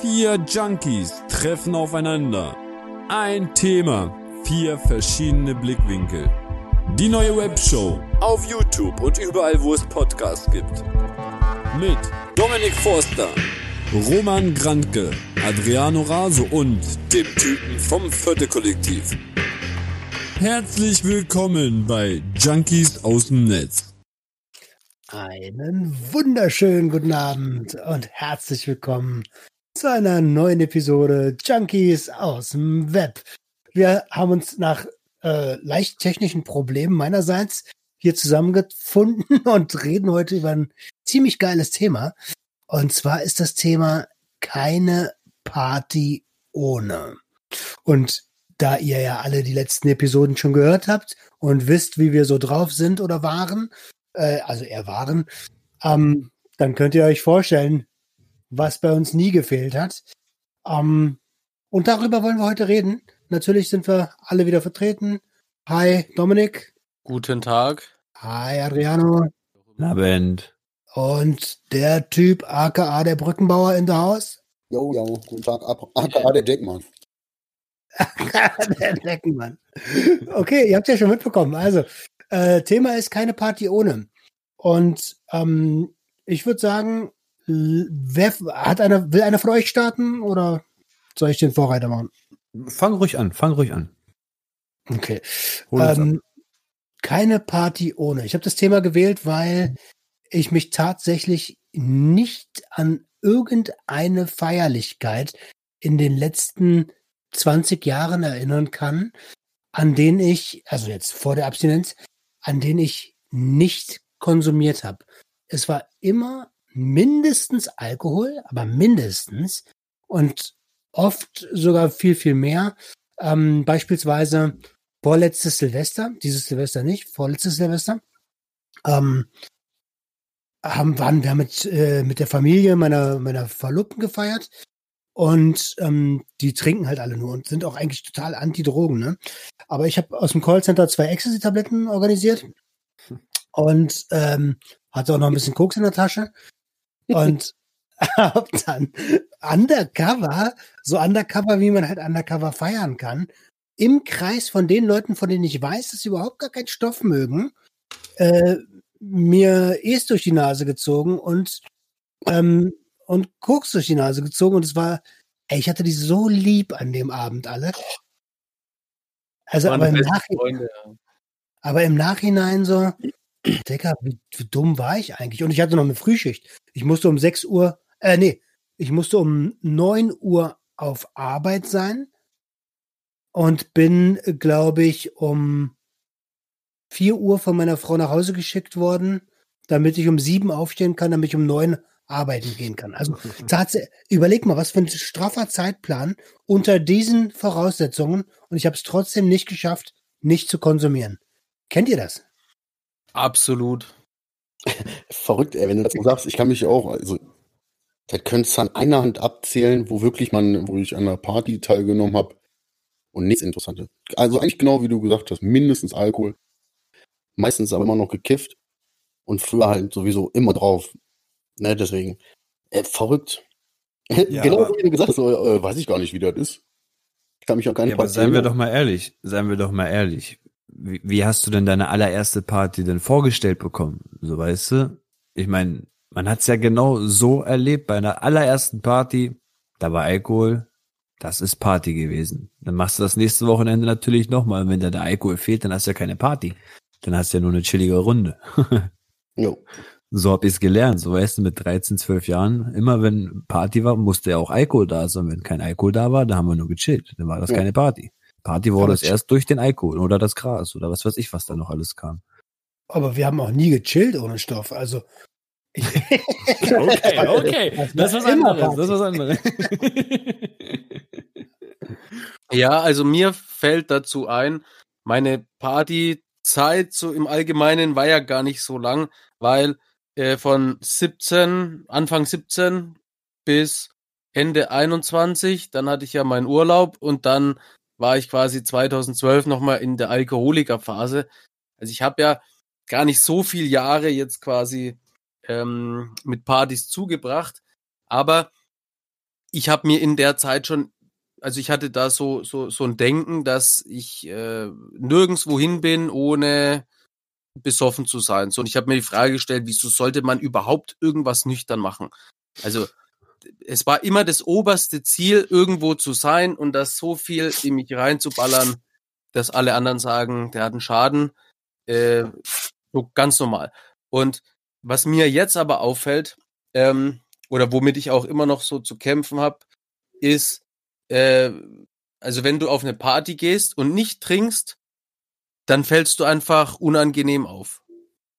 Vier Junkies treffen aufeinander. Ein Thema, vier verschiedene Blickwinkel. Die neue Webshow auf YouTube und überall, wo es Podcasts gibt. Mit Dominik Forster, Roman Grantke, Adriano Raso und dem Typen vom Vierte Kollektiv. Herzlich willkommen bei Junkies aus dem Netz. Einen wunderschönen guten Abend und herzlich willkommen zu einer neuen Episode Junkies aus dem Web. Wir haben uns nach äh, leicht technischen Problemen meinerseits hier zusammengefunden und reden heute über ein ziemlich geiles Thema. Und zwar ist das Thema keine Party ohne. Und da ihr ja alle die letzten Episoden schon gehört habt und wisst, wie wir so drauf sind oder waren, äh, also eher waren, ähm, dann könnt ihr euch vorstellen, was bei uns nie gefehlt hat. Ähm, und darüber wollen wir heute reden. Natürlich sind wir alle wieder vertreten. Hi, Dominik. Guten Tag. Hi, Adriano. Abend. Und der Typ aka der Brückenbauer in der Haus. Jo, jo, guten Tag, aka der Deckmann. der Deckenmann. Okay, ihr habt ja schon mitbekommen. Also, äh, Thema ist keine Party ohne. Und ähm, ich würde sagen, wer hat einer, will einer von euch starten oder soll ich den Vorreiter machen? Fang ruhig an, fang ruhig an. Okay. Ähm, keine Party ohne. Ich habe das Thema gewählt, weil ich mich tatsächlich nicht an irgendeine Feierlichkeit in den letzten 20 Jahren erinnern kann, an denen ich, also jetzt vor der Abstinenz, an denen ich nicht konsumiert habe. Es war immer mindestens Alkohol, aber mindestens und oft sogar viel, viel mehr. Ähm, beispielsweise vorletztes Silvester, dieses Silvester nicht, vorletztes Silvester, ähm, haben, waren wir mit, äh, mit der Familie meiner, meiner Verlobten gefeiert und ähm, die trinken halt alle nur und sind auch eigentlich total anti-Drogen. Ne? Aber ich habe aus dem Callcenter zwei Ecstasy-Tabletten organisiert und ähm, hatte auch noch ein bisschen Koks in der Tasche und hab dann undercover, so undercover, wie man halt undercover feiern kann, im Kreis von den Leuten, von denen ich weiß, dass sie überhaupt gar keinen Stoff mögen, äh, mir Es durch die Nase gezogen und ähm, und Koks durch die Nase gezogen und es war, ey, ich hatte die so lieb an dem Abend alle. Also aber im, Nachhinein, aber im Nachhinein so, Digga, wie, wie, dumm war ich eigentlich? Und ich hatte noch eine Frühschicht. Ich musste um 6 Uhr, äh, nee, ich musste um 9 Uhr auf Arbeit sein und bin, glaube ich, um 4 Uhr von meiner Frau nach Hause geschickt worden, damit ich um 7 aufstehen kann, damit ich um 9 arbeiten gehen kann. Also überleg mal, was für ein straffer Zeitplan unter diesen Voraussetzungen und ich habe es trotzdem nicht geschafft, nicht zu konsumieren. Kennt ihr das? Absolut. Verrückt, ey, wenn du das sagst, ich kann mich auch, also, da könntest du an einer Hand abzählen, wo wirklich man, wo ich an einer Party teilgenommen habe und nichts Interessantes. Also eigentlich genau wie du gesagt hast, mindestens Alkohol, meistens aber immer noch gekifft und früher halt sowieso immer drauf. Ne, deswegen, äh, verrückt. Ja, genau wie du gesagt hast, so, äh, weiß ich gar nicht, wie das ist. Ich kann mich auch gar nicht ja, aber seien wir doch mal ehrlich, seien wir doch mal ehrlich wie, wie hast du denn deine allererste Party denn vorgestellt bekommen? So weißt du? Ich meine, man hat's ja genau so erlebt bei einer allerersten Party. Da war Alkohol, das ist Party gewesen. Dann machst du das nächste Wochenende natürlich nochmal. Wenn da der Alkohol fehlt, dann hast du ja keine Party. Dann hast du ja nur eine chillige Runde. jo. So hab ich's gelernt. So weißt du, mit 13, 12 Jahren, immer wenn Party war, musste ja auch Alkohol da sein. Wenn kein Alkohol da war, dann haben wir nur gechillt. Dann war das ja. keine Party. Party wurde es erst durch den Alkohol oder das Gras oder was weiß ich, was da noch alles kam. Aber wir haben auch nie gechillt ohne Stoff. Also. okay, okay. Das ist was anderes. Das ist was anderes. ja, also mir fällt dazu ein, meine Partyzeit so im Allgemeinen war ja gar nicht so lang, weil äh, von 17, Anfang 17 bis Ende 21, dann hatte ich ja meinen Urlaub und dann war ich quasi 2012 nochmal in der Alkoholikerphase. Also ich habe ja gar nicht so viele Jahre jetzt quasi ähm, mit Partys zugebracht, aber ich habe mir in der Zeit schon, also ich hatte da so so so ein Denken, dass ich äh, nirgends wohin bin, ohne besoffen zu sein. So, und ich habe mir die Frage gestellt, wieso sollte man überhaupt irgendwas nüchtern machen? Also es war immer das oberste Ziel, irgendwo zu sein und das so viel in mich reinzuballern, dass alle anderen sagen, der hat einen Schaden. Äh, so ganz normal. Und was mir jetzt aber auffällt, ähm, oder womit ich auch immer noch so zu kämpfen habe, ist, äh, also wenn du auf eine Party gehst und nicht trinkst, dann fällst du einfach unangenehm auf.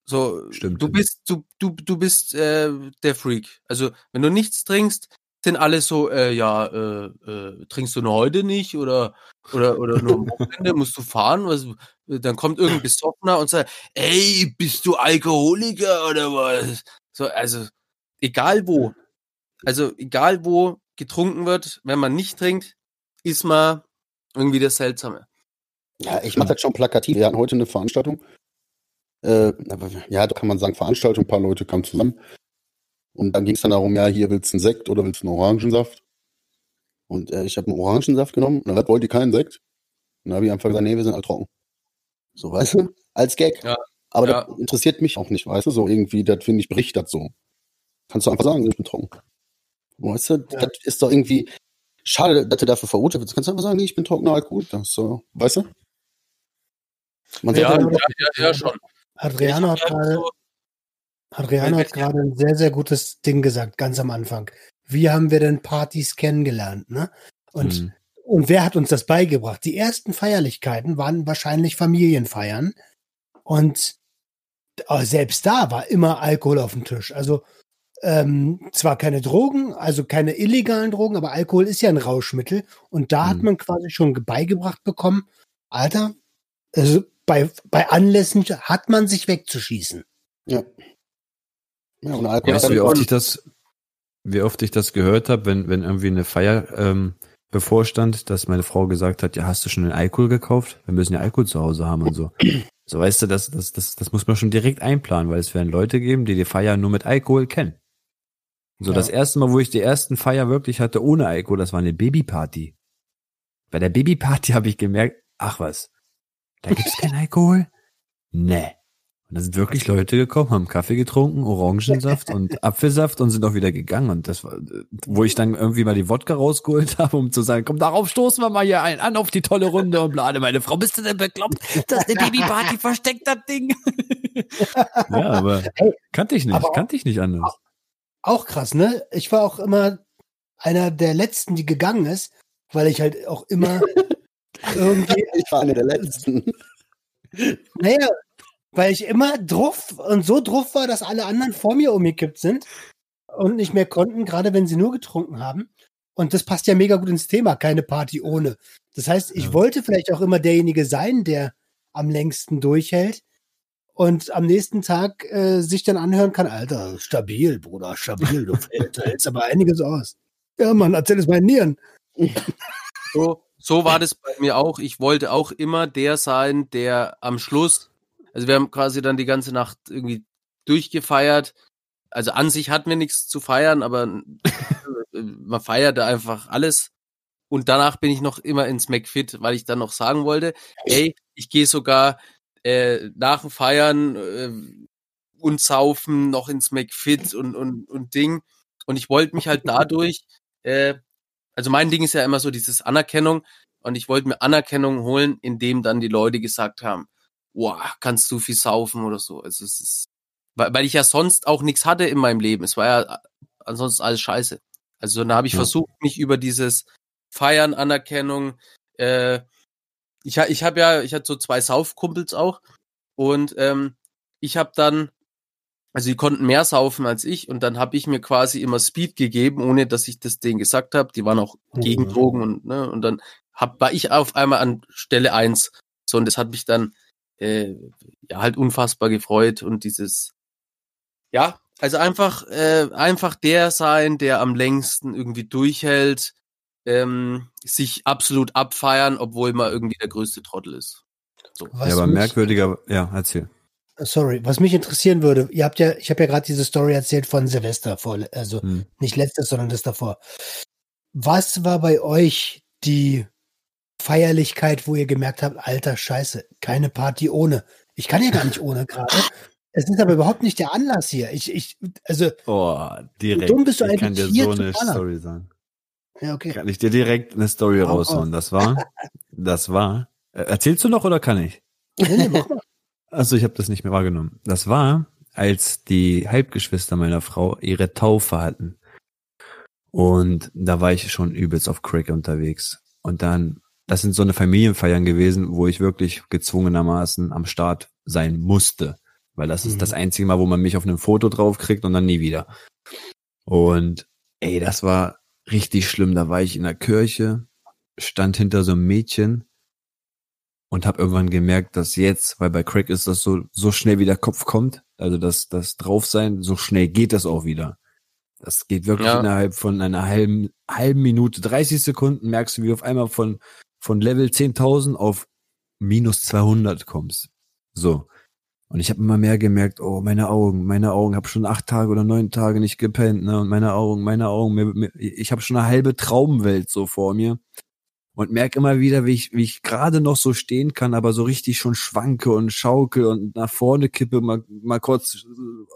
So, Stimmt. du bist, du, du, du bist äh, der Freak. Also, wenn du nichts trinkst, sind alle so, äh, ja, äh, äh, trinkst du nur heute nicht oder oder oder nur am Wochenende musst du fahren? Was, dann kommt irgendein Besoffener und sagt, ey, bist du Alkoholiker oder was? So, also egal wo, also egal wo getrunken wird, wenn man nicht trinkt, ist man irgendwie das Seltsame. Ja, ich mache das schon plakativ. Wir hatten heute eine Veranstaltung. Äh, ja, da kann man sagen, Veranstaltung, ein paar Leute kamen zusammen. Und dann ging es dann darum, ja, hier willst du einen Sekt oder willst du einen Orangensaft? Und äh, ich habe einen Orangensaft genommen und dann wollte ich keinen Sekt. Und dann habe ich einfach gesagt, nee, wir sind alle trocken. So, weißt du? Als Gag. Ja. Aber ja. das interessiert mich auch nicht, weißt du? So irgendwie, das finde ich, bricht das so. Kannst du einfach sagen, ich bin trocken. Weißt du, ja. das ist doch irgendwie schade, dass du dafür verurteilt wirst. Kannst du einfach sagen, nee, ich bin trockener Alkoholiker. So, weißt du? Man ja, ja, ja, ja, schon. Adriano hat gerade Adriano hat gerade ein sehr, sehr gutes Ding gesagt, ganz am Anfang. Wie haben wir denn Partys kennengelernt, ne? Und, mhm. und wer hat uns das beigebracht? Die ersten Feierlichkeiten waren wahrscheinlich Familienfeiern. Und selbst da war immer Alkohol auf dem Tisch. Also ähm, zwar keine Drogen, also keine illegalen Drogen, aber Alkohol ist ja ein Rauschmittel. Und da mhm. hat man quasi schon beigebracht bekommen, Alter, also bei, bei Anlässen hat man sich wegzuschießen. Ja. Ja, und Alkohol weißt du, wie oft ich das, wie oft ich das gehört habe, wenn, wenn irgendwie eine Feier ähm, bevorstand, dass meine Frau gesagt hat, ja, hast du schon den Alkohol gekauft? Wir müssen ja Alkohol zu Hause haben und so. So weißt du, das, das, das, das muss man schon direkt einplanen, weil es werden Leute geben, die die Feier nur mit Alkohol kennen. So, ja. das erste Mal, wo ich die ersten Feier wirklich hatte ohne Alkohol, das war eine Babyparty. Bei der Babyparty habe ich gemerkt, ach was, da gibt's kein Alkohol? Nee. Und da sind wirklich Leute gekommen, haben Kaffee getrunken, Orangensaft und Apfelsaft und sind auch wieder gegangen. Und das war, wo ich dann irgendwie mal die Wodka rausgeholt habe, um zu sagen, komm, darauf stoßen wir mal hier ein, an auf die tolle Runde und blade. Meine Frau, bist du denn bekloppt? Das ist eine Babyparty, versteckt das Ding. ja, aber kannte ich nicht, kannte ich nicht anders. Auch krass, ne? Ich war auch immer einer der Letzten, die gegangen ist, weil ich halt auch immer irgendwie. Ich war einer der Letzten. Naja, weil ich immer druff und so druff war, dass alle anderen vor mir umgekippt sind und nicht mehr konnten, gerade wenn sie nur getrunken haben. Und das passt ja mega gut ins Thema, keine Party ohne. Das heißt, ich ja. wollte vielleicht auch immer derjenige sein, der am längsten durchhält und am nächsten Tag äh, sich dann anhören kann, Alter, stabil, Bruder, stabil, du hältst aber einiges aus. Ja, Mann, erzähl es meinen Nieren. So, so war das bei mir auch. Ich wollte auch immer der sein, der am Schluss also wir haben quasi dann die ganze Nacht irgendwie durchgefeiert. Also an sich hatten wir nichts zu feiern, aber man feierte einfach alles. Und danach bin ich noch immer ins McFit, weil ich dann noch sagen wollte, ey, ich gehe sogar äh, nach dem Feiern äh, und Saufen noch ins McFit und, und, und Ding. Und ich wollte mich halt dadurch, äh, also mein Ding ist ja immer so dieses Anerkennung. Und ich wollte mir Anerkennung holen, indem dann die Leute gesagt haben, wow, kannst du viel saufen oder so. Also es ist, weil, weil ich ja sonst auch nichts hatte in meinem Leben. Es war ja ansonsten alles scheiße. Also da habe ich ja. versucht, mich über dieses Feiern, Anerkennung, äh, ich, ich habe ja, ich hatte so zwei Saufkumpels auch und ähm, ich habe dann, also die konnten mehr saufen als ich und dann habe ich mir quasi immer Speed gegeben, ohne dass ich das denen gesagt habe. Die waren auch gegen mhm. Drogen und ne, und dann hab, war ich auf einmal an Stelle eins. So und das hat mich dann äh, ja halt unfassbar gefreut und dieses ja also einfach äh, einfach der sein, der am längsten irgendwie durchhält, ähm, sich absolut abfeiern, obwohl man irgendwie der größte Trottel ist. So. ja, aber merkwürdiger, ja, erzähl. Sorry, was mich interessieren würde, ihr habt ja, ich habe ja gerade diese Story erzählt von Silvester vor, also hm. nicht letztes, sondern das davor. Was war bei euch die Feierlichkeit, wo ihr gemerkt habt, alter Scheiße, keine Party ohne. Ich kann ja gar nicht ohne gerade. Es ist aber überhaupt nicht der Anlass hier. Ich, ich, also. Oh, direkt. Dumm bist du ich kann dir so eine Story sagen. Ja, okay. Kann ich dir direkt eine Story oh, raushauen. Oh. Das war, das war. Äh, erzählst du noch oder kann ich? Nee, nee, mach mal. Also ich habe das nicht mehr wahrgenommen. Das war, als die Halbgeschwister meiner Frau ihre Taufe hatten. Und da war ich schon übelst auf Crack unterwegs. Und dann, das sind so eine Familienfeiern gewesen, wo ich wirklich gezwungenermaßen am Start sein musste. Weil das mhm. ist das einzige Mal, wo man mich auf einem Foto drauf kriegt und dann nie wieder. Und ey, das war richtig schlimm. Da war ich in der Kirche, stand hinter so einem Mädchen und habe irgendwann gemerkt, dass jetzt, weil bei Crack ist das so so schnell wie der Kopf kommt, also das das draufsein, so schnell geht das auch wieder. Das geht wirklich ja. innerhalb von einer halben halben Minute, 30 Sekunden merkst du, wie du auf einmal von von Level 10.000 auf minus 200 kommst. So. Und ich habe immer mehr gemerkt, oh, meine Augen, meine Augen, habe schon acht Tage oder neun Tage nicht gepennt, ne? Und meine Augen, meine Augen, mir, mir, ich habe schon eine halbe Traumwelt so vor mir und merke immer wieder, wie ich, wie ich gerade noch so stehen kann, aber so richtig schon schwanke und schaukel und nach vorne kippe, mal, mal kurz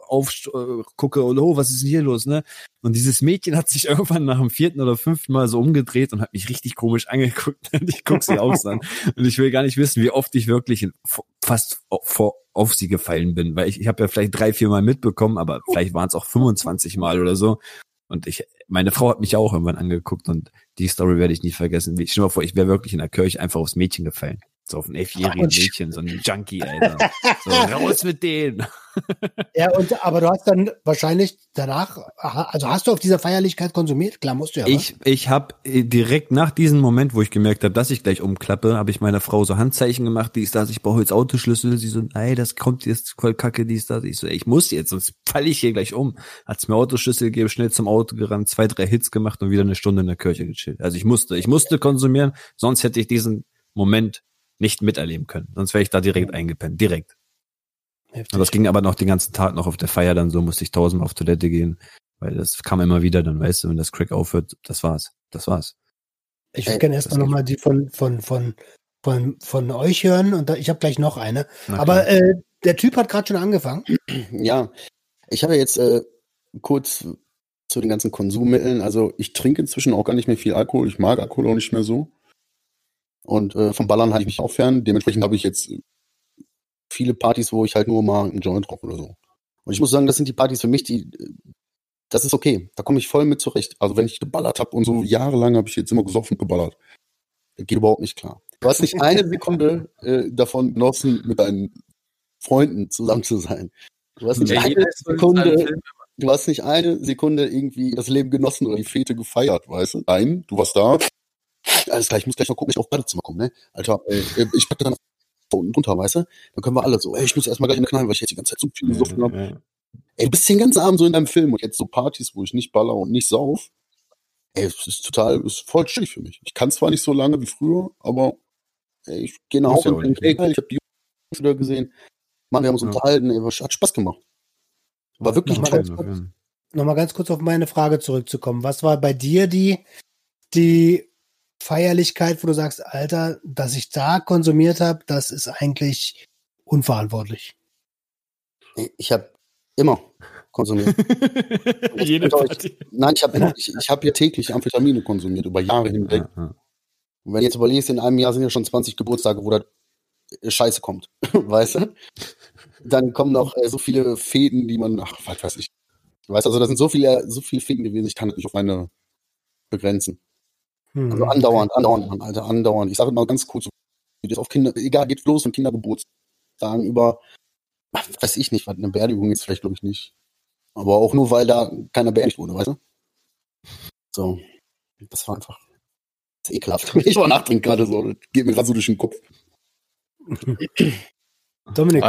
auf, äh, gucke, oh, was ist denn hier los, ne? Und dieses Mädchen hat sich irgendwann nach dem vierten oder fünften Mal so umgedreht und hat mich richtig komisch angeguckt. Und ich guck sie aus an. Und ich will gar nicht wissen, wie oft ich wirklich fast vor, auf sie gefallen bin, weil ich, ich habe ja vielleicht drei, vier Mal mitbekommen, aber vielleicht waren es auch 25 Mal oder so. Und ich, meine Frau hat mich auch irgendwann angeguckt und die Story werde ich nie vergessen. Ich stell mir vor, ich wäre wirklich in der Kirche einfach aufs Mädchen gefallen. So auf ein elfjährigen Mädchen, so ein Junkie, Alter. So, raus mit denen. ja, und, aber du hast dann wahrscheinlich danach, also hast du auf dieser Feierlichkeit konsumiert? Klar, musst du ja. Ich, ich habe äh, direkt nach diesem Moment, wo ich gemerkt habe, dass ich gleich umklappe, habe ich meiner Frau so Handzeichen gemacht, die ist da, ich brauche jetzt Autoschlüssel. Sie so, ey, das kommt jetzt voll kacke, die ist da. Ich so, ey, ich muss jetzt, sonst falle ich hier gleich um. Hat's mir Autoschlüssel gegeben, schnell zum Auto gerannt, zwei, drei Hits gemacht und wieder eine Stunde in der Kirche gechillt. Also ich musste, ich musste konsumieren, sonst hätte ich diesen Moment nicht miterleben können. Sonst wäre ich da direkt eingepennt. Direkt. Heftig. Und das ging aber noch den ganzen Tag noch auf der Feier, dann so musste ich tausendmal auf Toilette gehen. Weil das kam immer wieder, dann weißt du, wenn das Crack aufhört, das war's. Das war's. Ich würde gerne erstmal nochmal die von, von, von, von, von euch hören und da, ich habe gleich noch eine. Aber äh, der Typ hat gerade schon angefangen. Ja, ich habe jetzt äh, kurz zu den ganzen Konsummitteln. Also ich trinke inzwischen auch gar nicht mehr viel Alkohol. Ich mag Alkohol auch nicht mehr so. Und äh, vom Ballern halte ich mich auch fern. Dementsprechend habe ich jetzt viele Partys, wo ich halt nur mal einen Joint rauche oder so. Und ich muss sagen, das sind die Partys für mich, die, das ist okay. Da komme ich voll mit zurecht. Also wenn ich geballert habe und so jahrelang habe ich jetzt immer gesoffen geballert. Das geht überhaupt nicht klar. Du hast nicht eine Sekunde äh, davon genossen, mit deinen Freunden zusammen zu sein. Du hast nicht ja, eine Sekunde, du hast nicht eine Sekunde irgendwie das Leben genossen oder die Fete gefeiert, weißt du? Nein, du warst da, alles klar, ich muss gleich noch gucken, ich auf Badezimmer komme, ne? Alter, äh, ich packe dann unten drunter, weißt du? Dann können wir alle so, ey, ich muss erstmal gleich in den Knall, weil ich jetzt die ganze Zeit so viel gesoffen habe. Ja. Ey, du bist den ganzen Abend so in deinem Film und jetzt so Partys, wo ich nicht baller und nicht sauf. Ey, es ist total, es ist voll chillig für mich. Ich kann zwar nicht so lange wie früher, aber ey, ich gehe nach Hause und denke, ey, geil, ich habe die Jungs wieder gesehen. Mann, wir haben uns ja. unterhalten, ey, hat Spaß gemacht. War wirklich nochmal ganz, kurz, noch mal ganz kurz auf meine Frage zurückzukommen. Was war bei dir die, die Feierlichkeit, wo du sagst, Alter, dass ich da konsumiert habe, das ist eigentlich unverantwortlich. Ich habe immer konsumiert. Jede euch, nein, ich habe ich, ich hab hier täglich Amphetamine konsumiert, über Jahre hinweg. Und wenn du jetzt überlegst, in einem Jahr sind ja schon 20 Geburtstage, wo da Scheiße kommt, weißt du? Dann kommen noch äh, so viele Fäden, die man, ach, was weiß ich. Weißt du, also da sind so viele, so viele Fäden gewesen, ich kann das nicht auf eine begrenzen. Hm. Also andauernd, andauernd, Mann, Alter, andauernd. Ich sage mal ganz kurz, wie das auf Kinder, egal, geht los von Kindergeburtstagen über, weiß ich nicht, was eine Beerdigung ist, vielleicht glaube ich nicht. Aber auch nur, weil da keiner beerdigt wurde, weißt du? So. Das war einfach das ist ekelhaft. Ich war nachdenken gerade so, das geht mir gerade so durch den Kopf. Dominik.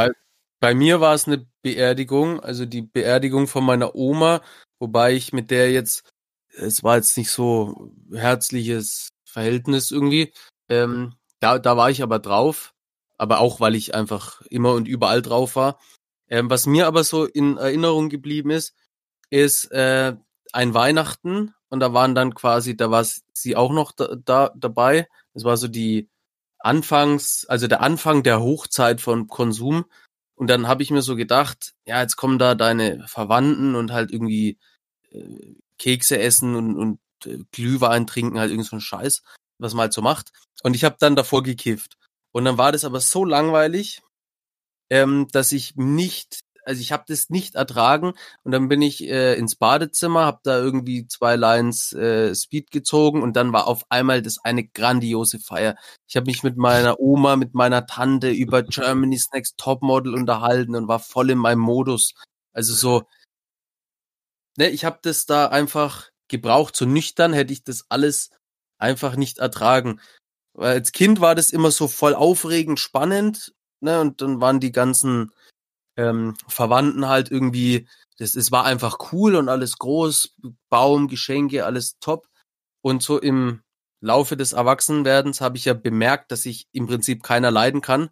Bei mir war es eine Beerdigung, also die Beerdigung von meiner Oma, wobei ich mit der jetzt es war jetzt nicht so herzliches Verhältnis irgendwie. Ähm, da, da war ich aber drauf, aber auch weil ich einfach immer und überall drauf war. Ähm, was mir aber so in Erinnerung geblieben ist, ist, äh, ein Weihnachten und da waren dann quasi, da war sie auch noch da, da dabei. Es war so die Anfangs, also der Anfang der Hochzeit von Konsum. Und dann habe ich mir so gedacht, ja, jetzt kommen da deine Verwandten und halt irgendwie äh, Kekse essen und, und äh, Glühwein trinken, halt irgend so ein Scheiß, was man halt so macht. Und ich habe dann davor gekifft. Und dann war das aber so langweilig, ähm, dass ich nicht also ich habe das nicht ertragen und dann bin ich äh, ins Badezimmer, habe da irgendwie zwei Lines äh, Speed gezogen und dann war auf einmal das eine grandiose Feier. Ich habe mich mit meiner Oma, mit meiner Tante über Germany's Next Topmodel unterhalten und war voll in meinem Modus. Also so, ne, ich habe das da einfach gebraucht. So nüchtern hätte ich das alles einfach nicht ertragen. Weil als Kind war das immer so voll aufregend, spannend, ne, und dann waren die ganzen ähm, Verwandten halt irgendwie, das, es war einfach cool und alles groß, Baum, Geschenke, alles top. Und so im Laufe des Erwachsenwerdens habe ich ja bemerkt, dass ich im Prinzip keiner leiden kann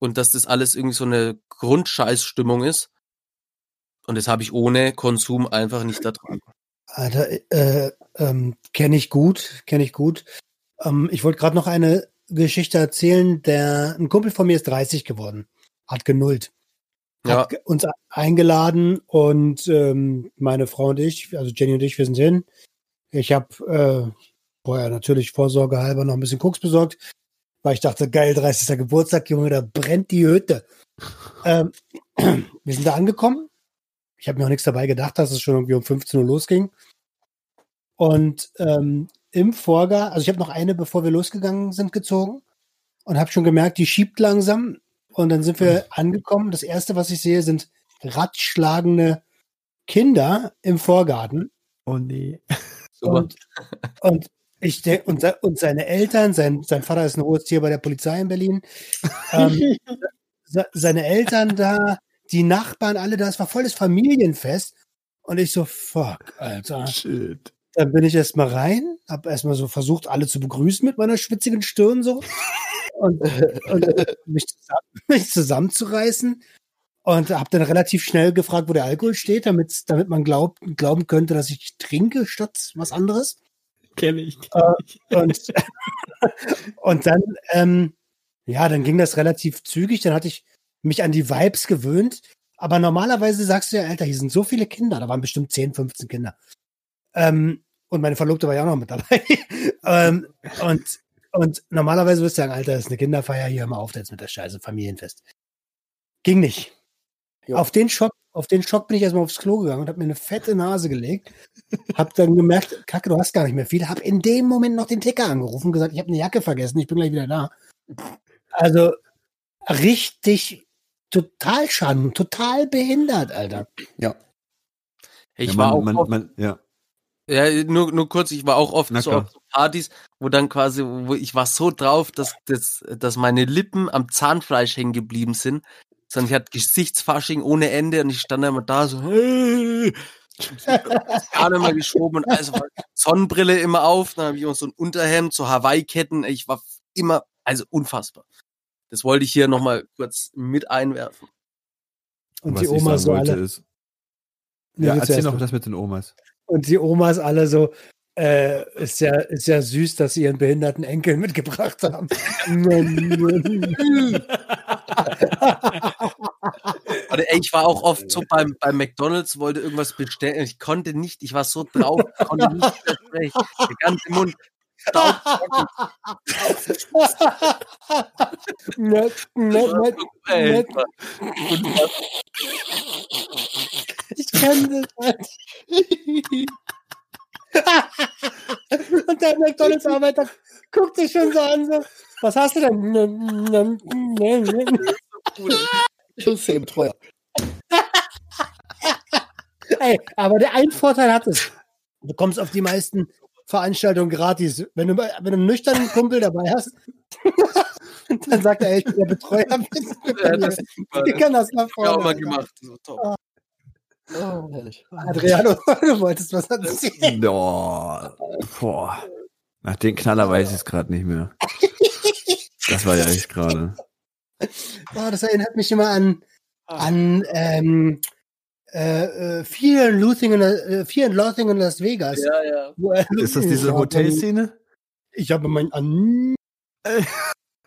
und dass das alles irgendwie so eine Grundscheißstimmung ist. Und das habe ich ohne Konsum einfach nicht ertragen. Alter, äh, ähm, kenne ich gut, kenne ich gut. Ähm, ich wollte gerade noch eine Geschichte erzählen. Der ein Kumpel von mir ist 30 geworden, hat genullt ja. uns eingeladen und ähm, meine Frau und ich, also Jenny und ich, wir sind hin. Ich habe äh, vorher natürlich vorsorgehalber noch ein bisschen Koks besorgt, weil ich dachte, geil, 30. Geburtstag, Junge, da brennt die Hütte. ähm, wir sind da angekommen. Ich habe mir auch nichts dabei gedacht, dass es schon irgendwie um 15 Uhr losging. Und ähm, im Vorgar, also ich habe noch eine, bevor wir losgegangen sind, gezogen und habe schon gemerkt, die schiebt langsam. Und dann sind wir angekommen. Das erste, was ich sehe, sind ratschlagende Kinder im Vorgarten. Oh nee. Und, und ich denke, und, und seine Eltern, sein, sein Vater ist ein hohes Tier bei der Polizei in Berlin. ähm, seine Eltern da, die Nachbarn, alle da, es war volles Familienfest. Und ich so, fuck, Alter. Shit. Dann bin ich erstmal rein, hab erstmal so versucht, alle zu begrüßen mit meiner schwitzigen Stirn so und, und mich, zusammen, mich, zusammenzureißen. Und habe dann relativ schnell gefragt, wo der Alkohol steht, damit, damit man glaubt, glauben könnte, dass ich trinke statt was anderes. Kenne ich. Kenn ich. Äh, und, und dann, ähm, ja, dann ging das relativ zügig. Dann hatte ich mich an die Vibes gewöhnt. Aber normalerweise sagst du ja, Alter, hier sind so viele Kinder. Da waren bestimmt 10, 15 Kinder. Ähm, und meine Verlobte war ja auch noch mit dabei. ähm, und und normalerweise würdest du sagen, Alter, das ist eine Kinderfeier, hier mal auf jetzt mit der Scheiße, Familienfest. Ging nicht. Auf den Schock, auf den Schock bin ich erstmal aufs Klo gegangen und habe mir eine fette Nase gelegt. hab dann gemerkt, Kacke, du hast gar nicht mehr viel. Hab in dem Moment noch den Ticker angerufen und gesagt, ich habe eine Jacke vergessen, ich bin gleich wieder da. Also richtig total schaden, total behindert, Alter. Ja. Ich ja, man, war auch man, man, ja. Ja, nur, nur kurz, ich war auch oft so auf Partys, wo dann quasi, wo ich war so drauf, dass, dass, dass meine Lippen am Zahnfleisch hängen geblieben sind. Sondern ich hatte Gesichtsfasching ohne Ende und ich stand immer da so, hey, gar nicht mehr geschoben und also Sonnenbrille immer auf, dann habe ich auch so ein Unterhemd, so Hawaii-Ketten, ich war immer, also unfassbar. Das wollte ich hier nochmal kurz mit einwerfen. Und Was die Oma so alle. Ist. Ja, erzähl noch das mit den Omas. Und die Omas alle so, äh, ist ja, ist ja süß, dass sie ihren behinderten Enkel mitgebracht haben. Oder, ey, ich war auch oft so beim, beim McDonalds, wollte irgendwas bestellen. Ich konnte nicht, ich war so drauf, ich konnte nicht sprechen. Der ganze Mund. Nett. Ich kenne das halt. Und der McDonalds-Arbeiter guckt sich schon so an, so, was hast du denn? Systembetreuer. Ey, aber der ein Vorteil hat es. Du kommst auf die meisten Veranstaltungen gratis. Wenn du, wenn du einen nüchternen Kumpel dabei hast, dann sagt er, ich bin der Betreuer. Ja, das ich kann das nach vorne. Ja, auch mal gemacht. So, top. Oh, herrlich. Adriano, du wolltest was erzählen. Oh, boah. Nach den Knaller weiß ich es gerade nicht mehr. Das war ja echt gerade. Oh, das erinnert mich immer an, an ähm, äh, Fear and Loathing in, äh, Fear and Loathing in Las Vegas. Ja, ja. Wo Ist das diese Hotelszene? Ich habe mein an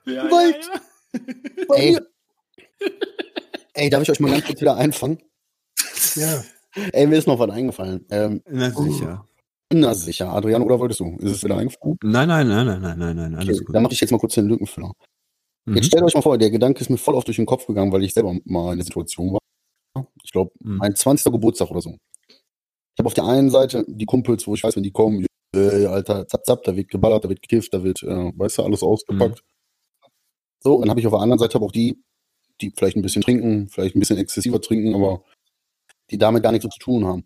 Ja, Weit. bei Ey. mir. Ey, darf ich euch mal ganz kurz wieder einfangen? Ja. Ey, mir ist noch was eingefallen. Ähm, Na sicher. na sicher, Adrian, oder wolltest du? Ist es wieder eingefallen? Nein, nein, nein, nein, nein, nein, nein, alles Okay, gut. dann mache ich jetzt mal kurz den Lückenfüller. Mhm. Jetzt stellt euch mal vor, der Gedanke ist mir voll auf durch den Kopf gegangen, weil ich selber mal in der Situation war. Ich glaube, Mhm. mein 20. Geburtstag oder so. Ich habe auf der einen Seite die Kumpels, wo ich weiß, wenn die kommen, äh, Alter, zap, zap, da wird geballert, da wird gekifft, da wird, äh, weißt du, alles ausgepackt. So, und dann habe ich auf der anderen Seite aber auch die, die vielleicht ein bisschen trinken, vielleicht ein bisschen exzessiver trinken, aber die damit gar nichts so zu tun haben.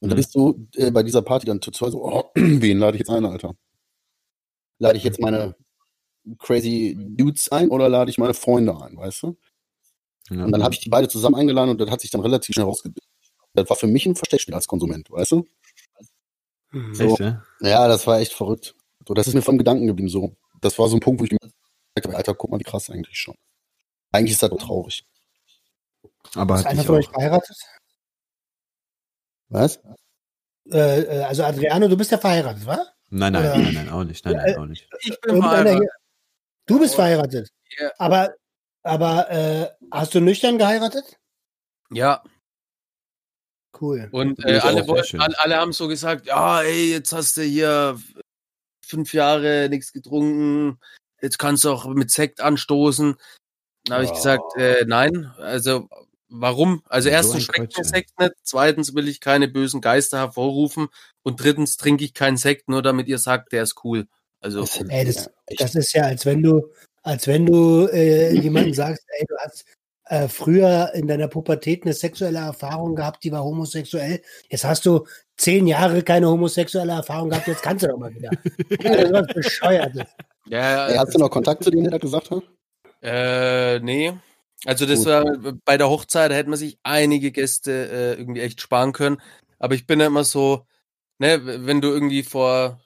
Und da Mhm. bist du äh, bei dieser Party dann total so, oh, wen lade ich jetzt ein, Alter? Lade ich jetzt meine crazy Dudes ein oder lade ich meine Freunde ein, weißt du? Ja. Und dann habe ich die beide zusammen eingeladen und das hat sich dann relativ schnell rausgebildet. Das war für mich ein Versteckspiel als Konsument, weißt du? Mhm. so. Echt, ja? Ja, das war echt verrückt. So, das ist mir vom Gedanken geblieben. So, das war so ein Punkt, wo ich mir habe, Alter, guck mal, wie krass eigentlich schon. Eigentlich ist das doch traurig. Aber Ist einer von euch verheiratet? Was? Äh, äh, also Adriano, du bist ja verheiratet, wa? Nein, nein, Oder- nein, nein, auch nicht. Nein, nein, auch nicht. Ich bin verheiratet. hier. Du bist verheiratet. Ja. Aber, aber äh, hast du nüchtern geheiratet? Ja, Cool. und äh, ich alle, wollten, alle, alle haben so gesagt, ja, ey, jetzt hast du hier fünf Jahre nichts getrunken, jetzt kannst du auch mit Sekt anstoßen. Dann habe ich Oh. gesagt, äh, nein, also warum? Also So erstens schmeckt mir. Sekt nicht, zweitens will ich keine bösen Geister hervorrufen und drittens trinke ich keinen Sekt, nur damit ihr sagt, der ist cool. Also Ey, das- ja. Das ist ja, als wenn du, als wenn du äh, jemandem sagst, ey, du hast äh, früher in deiner Pubertät eine sexuelle Erfahrung gehabt, die war homosexuell. Jetzt hast du zehn Jahre keine homosexuelle Erfahrung gehabt, jetzt kannst du doch mal wieder. Das ist was Bescheuertes. ja, Ey, hast du noch Kontakt zu denen, der das gesagt hat? Äh, nee. Also das Gut. war bei der Hochzeit, da hätte man sich einige Gäste äh, irgendwie echt sparen können. Aber ich bin ja immer so, ne, wenn du irgendwie vor,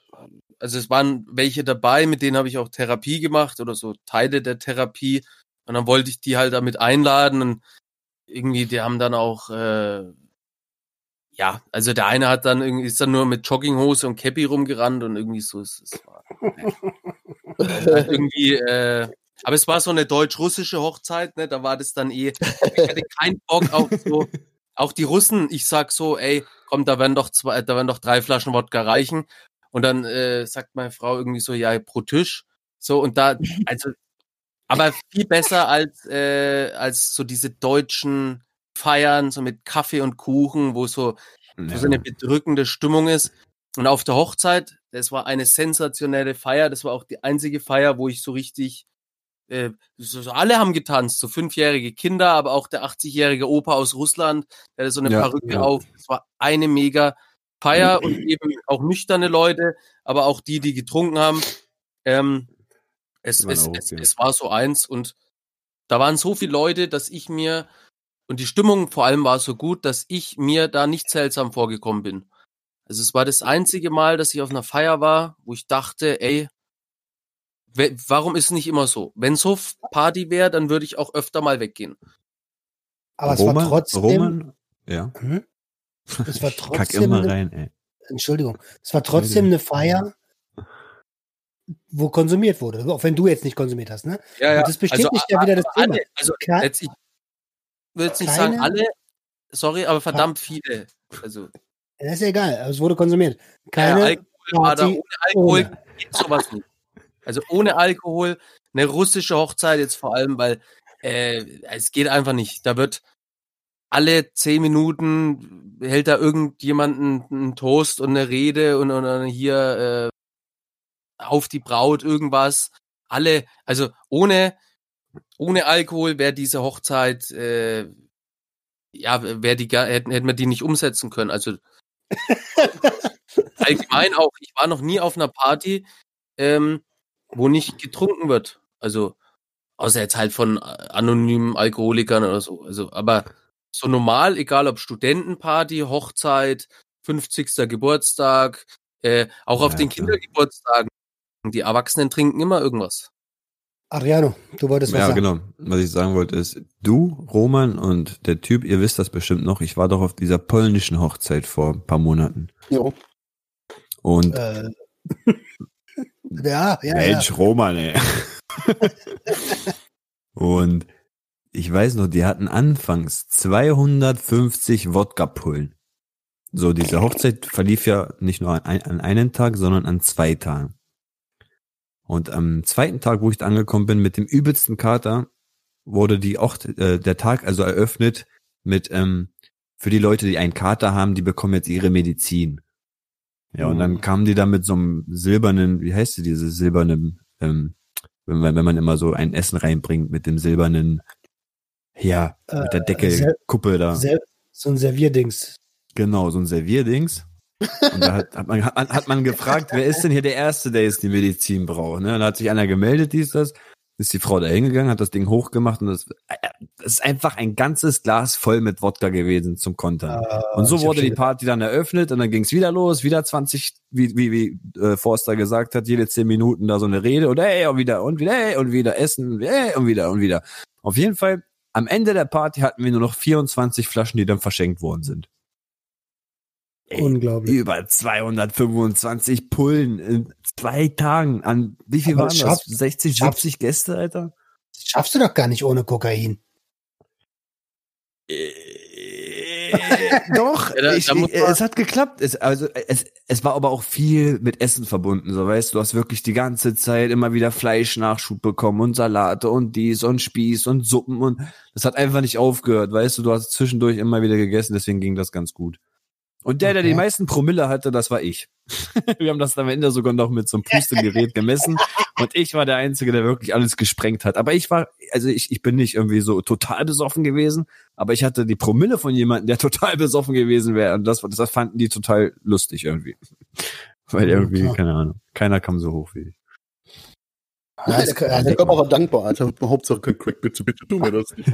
also es waren welche dabei, mit denen habe ich auch Therapie gemacht oder so Teile der Therapie. Und dann wollte ich die halt damit einladen und irgendwie, die haben dann auch, äh, ja, also der eine hat dann irgendwie, ist dann nur mit Jogginghose und Cappy rumgerannt und irgendwie so, es, es halt irgendwie, äh, aber es war so eine deutsch-russische Hochzeit, ne? Da war das dann eh. Ich hatte keinen Bock auf so. Auch die Russen, ich sag so, ey, komm, da werden doch zwei, da werden doch drei Flaschen Wodka reichen. Und dann äh, sagt meine Frau irgendwie so, ja, pro Tisch. So, und da, also, aber viel besser als, äh, als so diese deutschen Feiern, so mit Kaffee und Kuchen, wo so wo so eine bedrückende Stimmung ist. Und auf der Hochzeit, das war eine sensationelle Feier. Das war auch die einzige Feier, wo ich so richtig, äh, so, so alle haben getanzt, so fünfjährige Kinder, aber auch der 80-jährige Opa aus Russland, der hatte so eine Ja, Perücke ja. auf. Es war eine mega Feier und eben auch nüchterne Leute, aber auch die, die getrunken haben. Ähm, es, es, es, es war so eins und da waren so viele Leute, dass ich mir und die Stimmung vor allem war so gut, dass ich mir da nicht seltsam vorgekommen bin. Also es war das einzige Mal, dass ich auf einer Feier war, wo ich dachte, ey, warum ist es nicht immer so? Wenn so Party wäre, dann würde ich auch öfter mal weggehen. Aber es Roman, war trotzdem, Roman, ja. Hm? Es war Ich kack trotzdem, immer eine, rein, ey. Entschuldigung, es war trotzdem eine Feier, wo konsumiert wurde. Auch wenn du jetzt nicht konsumiert hast, ne? Ja, Und das bestätigt ja wieder das Thema. alle, also ich würde jetzt nicht sagen alle, sorry, aber verdammt viele. Also Das ist ja egal, aber es wurde konsumiert. ja, Keine Alkohol war da, Party ohne Alkohol ohne. geht sowas nicht. Also ohne Alkohol, eine russische Hochzeit jetzt vor allem, weil äh, es geht einfach nicht. Da wird alle zehn Minuten hält da irgendjemand einen Toast und eine Rede und, und dann hier äh, auf die Braut irgendwas. Alle, also ohne ohne Alkohol wäre diese Hochzeit äh, ja, wäre die hätten hätten wir die nicht umsetzen können. Also allgemein auch. Ich war noch nie auf einer Party, ähm, wo nicht getrunken wird. Also außer jetzt halt von äh, anonymen Alkoholikern oder so. Also aber so normal, egal ob Studentenparty, Hochzeit, 50. Geburtstag, äh, auch auf Ja, den klar. Kindergeburtstagen. Die Erwachsenen trinken immer irgendwas. Adriano, du wolltest was ja, sagen. Ja, genau. Was ich sagen wollte ist, du, Roman und der Typ, ihr wisst das bestimmt noch, ich war doch auf dieser polnischen Hochzeit vor ein paar Monaten. Ja. Und Äh, ja, ja, Mensch, ja. Roman, ey. und ich weiß noch, die hatten anfangs 250 Wodka-Pullen. So, diese Hochzeit verlief ja nicht nur an, an einen Tag, sondern an zwei Tagen. Und am zweiten Tag, wo ich da angekommen bin, mit dem übelsten Kater, wurde die auch äh, der Tag also eröffnet mit ähm, für die Leute, die einen Kater haben, die bekommen jetzt ihre Medizin. Ja, und dann kamen die da mit so einem silbernen, wie heißt sie, diese silbernen, ähm, wenn man, wenn man immer so ein Essen reinbringt mit dem silbernen, ja, mit der Äh, Deckelkuppe da. Ser so ein Servierdings. Genau, so ein Servierdings. Und da hat, hat, man, hat, hat man gefragt, wer ist denn hier der Erste, der jetzt die Medizin braucht? Ne? Da hat sich einer gemeldet, dies, das. Ist die Frau da hingegangen, hat das Ding hochgemacht und das, das ist einfach ein ganzes Glas voll mit Wodka gewesen zum Kontern. Äh, und so wurde die Party dann eröffnet und dann ging's wieder los, wieder 20, wie, wie, wie äh, Forster gesagt hat, jede 10 Minuten da so eine Rede und ey, und wieder, und wieder, ey, und wieder Essen, ey, und wieder, und wieder. Auf jeden Fall, am Ende der Party hatten wir nur noch 24 Flaschen, die dann verschenkt worden sind. Ey, Unglaublich. über 225 Pullen in zwei Tagen an, wie viel Aber waren das? schaffst- 60, schaffst- 70 Gäste, Alter? Das schaffst du doch gar nicht ohne Kokain. Doch, Ja, da- ich, da ich, man- es hat geklappt. Es, also es, es war aber auch viel mit Essen verbunden, so weißt du, du hast wirklich die ganze Zeit immer wieder Fleischnachschub bekommen und Salate und dies und Spieß und Suppen und das hat einfach nicht aufgehört, weißt du, du hast zwischendurch immer wieder gegessen, deswegen ging das ganz gut. Und der, der Okay. die meisten Promille hatte, das war ich. Wir haben das am Ende sogar noch mit so einem Pustegerät gemessen und ich war der Einzige, der wirklich alles gesprengt hat. Aber ich war, also ich, ich bin nicht irgendwie so total besoffen gewesen, aber ich hatte die Promille von jemandem, der total besoffen gewesen wäre. Und das, das fanden die total lustig irgendwie. Weil irgendwie, keine Ahnung, keiner kam so hoch wie ich. Ja, das, der also, Körper war dankbar, Alter. Hauptsache, Craig, bitte, bitte, tu mir das nicht.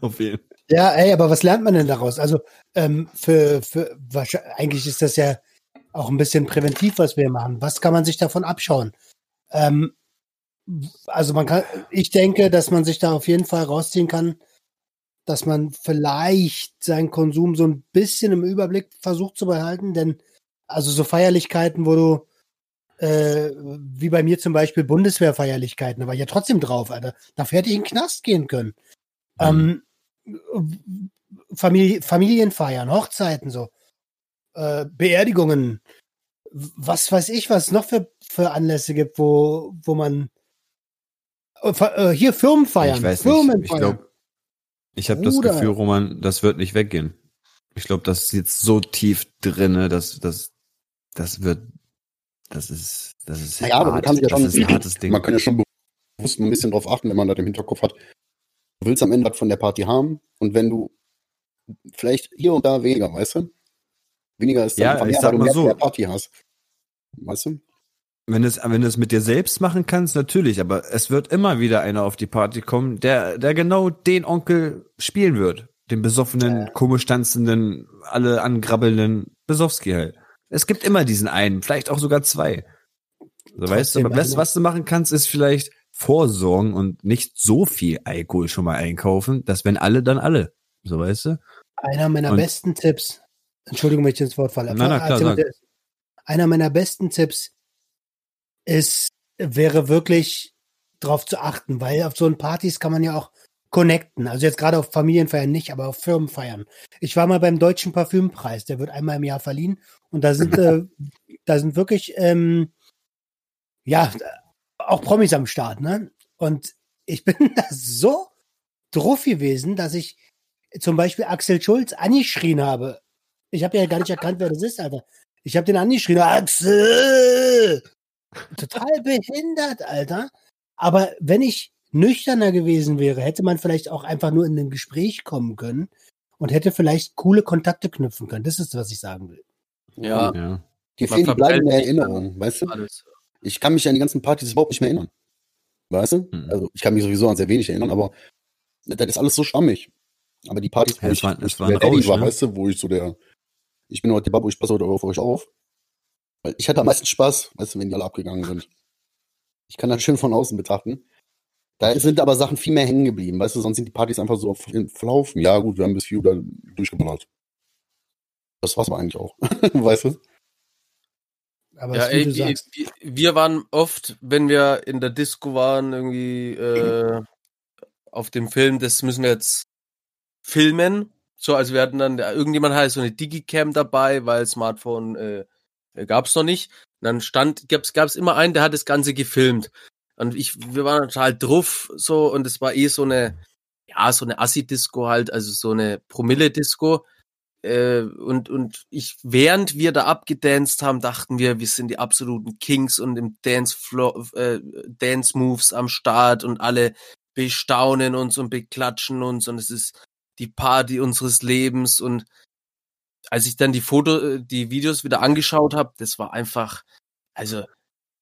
Auf jeden Fall. ja, ey, aber was lernt man denn daraus? Also, ähm, für, für, wahrscheinlich, eigentlich ist das ja auch ein bisschen präventiv, was wir machen. Was kann man sich davon abschauen? Ähm, also man kann, ich denke, dass man sich da auf jeden Fall rausziehen kann, dass man vielleicht seinen Konsum so ein bisschen im Überblick versucht zu behalten, denn also so Feierlichkeiten, wo du äh, wie bei mir zum Beispiel Bundeswehrfeierlichkeiten, da war ich ja trotzdem drauf, Alter. Dafür hätte ich in den Knast gehen können. Ähm, Familie, Familienfeiern, Hochzeiten, so, äh, Beerdigungen, was weiß ich, was es noch für, für Anlässe gibt, wo, wo man äh, äh, hier Firmenfeiern, Ich weiß nicht. Firmenfeiern. Ich glaube, ich habe das. Gefühl, Roman, das wird nicht weggehen. Ich glaube, das ist jetzt so tief drinne, dass das, das wird, das ist, das ist Ja, aber man kann sich ja das schon, ist ein hartes Ding. man kann ja schon bewusst ein bisschen drauf achten, wenn man das im Hinterkopf hat. Du willst am Ende was von der Party haben und wenn du vielleicht hier und da weniger, weißt du? Weniger ist dann Ja, einfach ich mehr, sag mal mehr so. Party hast. Weißt du? Wenn du es, wenn du es mit dir selbst machen kannst, natürlich, aber es wird immer wieder einer auf die Party kommen, der, der genau den Onkel spielen wird. Den besoffenen, komisch tanzenden, alle angrabbelnden Besowski halt. Es gibt immer diesen einen, vielleicht auch sogar zwei. So, weißt du, aber das, einer. was du machen kannst, ist vielleicht vorsorgen und nicht so viel Alkohol schon mal einkaufen, dass wenn alle, dann alle. So, weißt du? Einer meiner Und- besten Tipps, Entschuldigung, wenn ich ins Wort falle. Na, na, klar, der- Einer meiner besten Tipps ist, wäre wirklich darauf zu achten, weil auf so einen Partys kann man ja auch connecten. Also jetzt gerade auf Familienfeiern nicht, aber auf Firmenfeiern. Ich war mal beim Deutschen Parfümpreis, der wird einmal im Jahr verliehen und da sind, äh, da sind wirklich, ähm, ja, auch Promis am Start, ne? Und ich bin da so drauf gewesen, dass ich zum Beispiel Axel Schulz angeschrien habe. Ich habe ja gar nicht erkannt, wer das ist, Alter. Ich habe den angeschrien, Axel! Total behindert, Alter. Aber wenn ich nüchterner gewesen wäre, hätte man vielleicht auch einfach nur in ein Gespräch kommen können und hätte vielleicht coole Kontakte knüpfen können. Das ist, was ich sagen will. Ja, Ja. Die fehlen die bleibende Erinnerung, weißt du? alles. Ich kann mich an die ganzen Partys überhaupt nicht mehr erinnern. Weißt du? Mhm. Also ich kann mich sowieso an sehr wenig erinnern, aber das ist alles so schwammig. Aber die Partys, wo Ja, ich, war- es ich war der ein Daddy Rausch, war, ne? weißt du, wo ich so der, ich bin heute Babu, ich passe heute auf euch auf. Weil ich hatte am meisten Spaß, weißt du, wenn die alle abgegangen sind. Ich kann das schön von außen betrachten. Da sind aber Sachen viel mehr hängen geblieben, weißt du, sonst sind die Partys einfach so verlaufen. Ja, gut, wir haben bis 4 Uhr durchgeballert. Das war's aber eigentlich auch, weißt du? Aber ja, ey, die, die, wir waren oft, wenn wir in der Disco waren, irgendwie äh, auf dem Film, das müssen wir jetzt filmen. So, also wir hatten dann, irgendjemand hatte so eine Digicam dabei, weil Smartphone äh, gab's noch nicht. Und dann stand, gab's, gab's immer einen, der hat das Ganze gefilmt. Und ich, wir waren total drauf, so, und es war eh so eine, ja, so eine Assi-Disco halt, also so eine Promille-Disco. Äh, und, und ich, während wir da abgedanced haben, dachten wir, wir sind die absoluten Kings und im Dance äh, Dance Moves am Start und alle bestaunen uns und beklatschen uns und es ist die Party unseres Lebens und als ich dann die Foto, äh, die Videos wieder angeschaut habe, das war einfach, also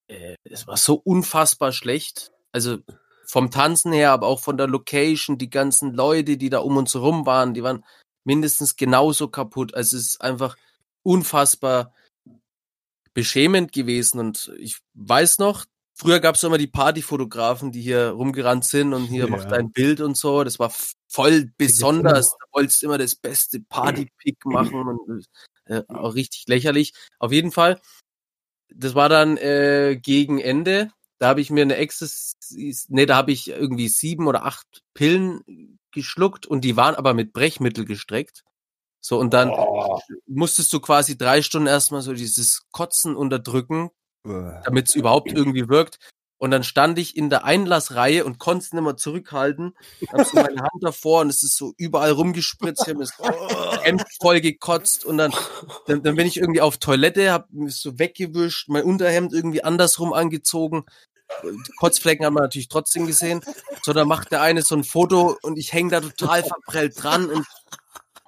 äh, es war so unfassbar schlecht. Also vom Tanzen her, aber auch von der Location, die ganzen Leute, die da um uns herum waren, die waren mindestens genauso kaputt. Also es ist einfach unfassbar beschämend gewesen. Und ich weiß noch, früher gab es immer die Partyfotografen, die hier rumgerannt sind und hier ja. macht ein Bild und so. Das war voll besonders. Da wolltest du immer das beste Partypick machen und äh, auch richtig lächerlich. Auf jeden Fall, das war dann äh, gegen Ende. Da habe ich mir eine Ecstasy, nee, da habe ich irgendwie sieben oder acht Pillen geschluckt und die waren aber mit Brechmittel gestreckt. So, und dann oh. musstest du quasi drei Stunden erstmal so dieses Kotzen unterdrücken, damit es überhaupt irgendwie wirkt. Und dann stand ich in der Einlassreihe und konnte es nicht mehr zurückhalten. Hab so meine Hand davor und es ist so überall rumgespritzt. Ich habe das Hemd voll gekotzt und dann, dann, dann bin ich irgendwie auf Toilette, hab mich so weggewischt, mein Unterhemd irgendwie andersrum angezogen. Kotzflecken haben wir natürlich trotzdem gesehen. So, dann macht der eine so ein Foto und ich hänge da total verprellt dran und